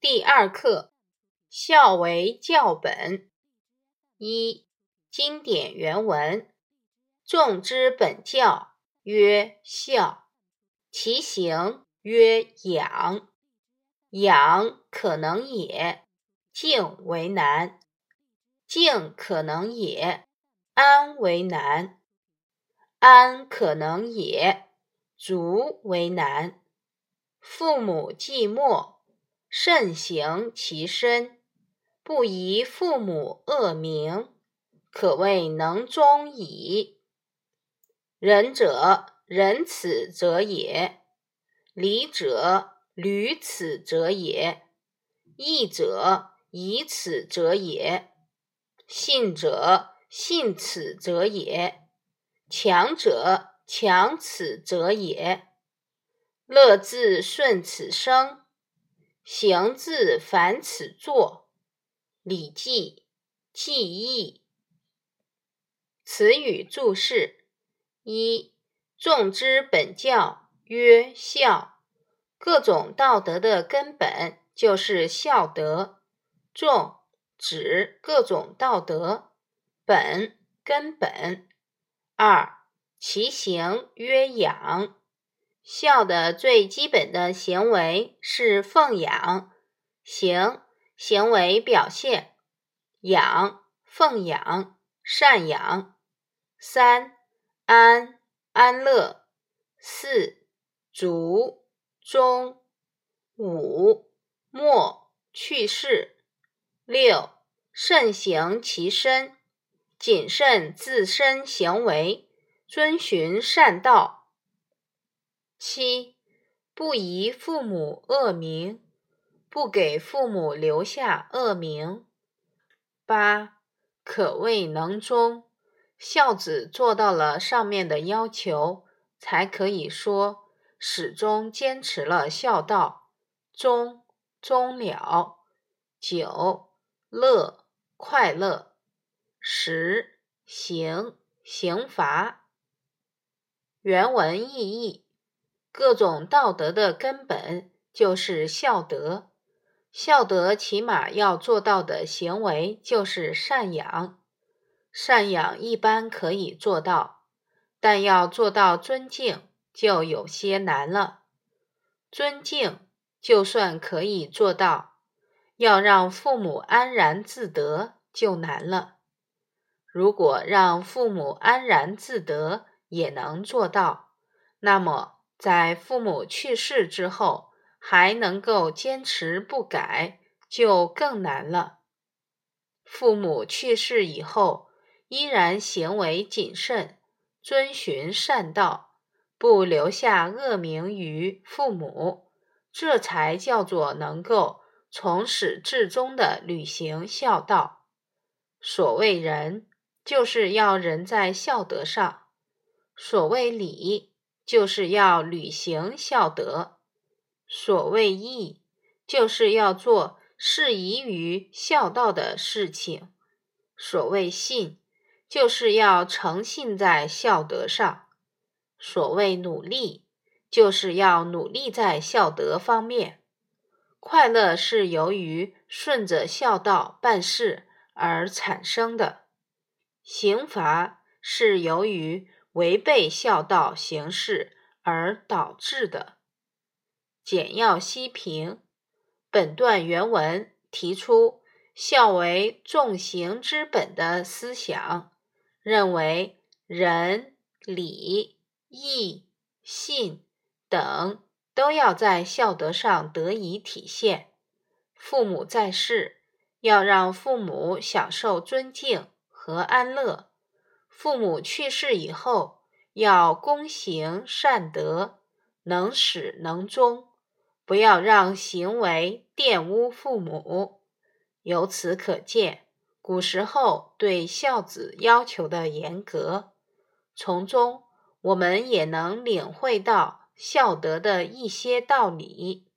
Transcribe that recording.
第二课，孝为教本。一、经典原文：众之本教，曰孝，其行曰养。养可能也，敬为难；敬可能也，安为难；安可能也，足为难。父母寂寞，慎行其身，不疑父母恶名，可谓能忠矣。仁者仁此者也，礼者履此者也，义者以此者也，信者信此者也，强者强此者也。乐自顺此生。行自反此作，《礼记·记忆》。词语注释：一、众之本教曰孝，各种道德的根本就是孝德。众指各种道德，本根本。二、其行曰养。孝的最基本的行为是奉养，行行为表现，养奉养赡养。三安安乐，四足忠，五莫去世，六慎行其身，谨慎自身行为，遵循善道。七，不疑父母恶名，不给父母留下恶名。八，可谓能忠，孝子做到了上面的要求，才可以说始终坚持了孝道，忠忠了。九，乐快乐。十，刑刑罚。原文意义。各种道德的根本就是孝德，孝德起码要做到的行为就是赡养。赡养一般可以做到，但要做到尊敬就有些难了。尊敬就算可以做到，要让父母安然自得就难了。如果让父母安然自得也能做到，那么。在父母去世之后，还能够坚持不改，就更难了。父母去世以后，依然行为谨慎，遵循善道，不留下恶名于父母，这才叫做能够从始至终的履行孝道。所谓仁，就是要仁在孝德上；所谓礼。就是要履行孝德，所谓义，就是要做适宜于孝道的事情；所谓信，就是要诚信在孝德上；所谓努力，就是要努力在孝德方面。快乐是由于顺着孝道办事而产生的，刑罚是由于。违背孝道行事而导致的。简要析评，本段原文提出孝为重行之本的思想，认为仁、礼、义、信等都要在孝德上得以体现。父母在世，要让父母享受尊敬和安乐。父母去世以后，要躬行善德，能始能终，不要让行为玷污父母。由此可见，古时候对孝子要求的严格，从中我们也能领会到孝德的一些道理。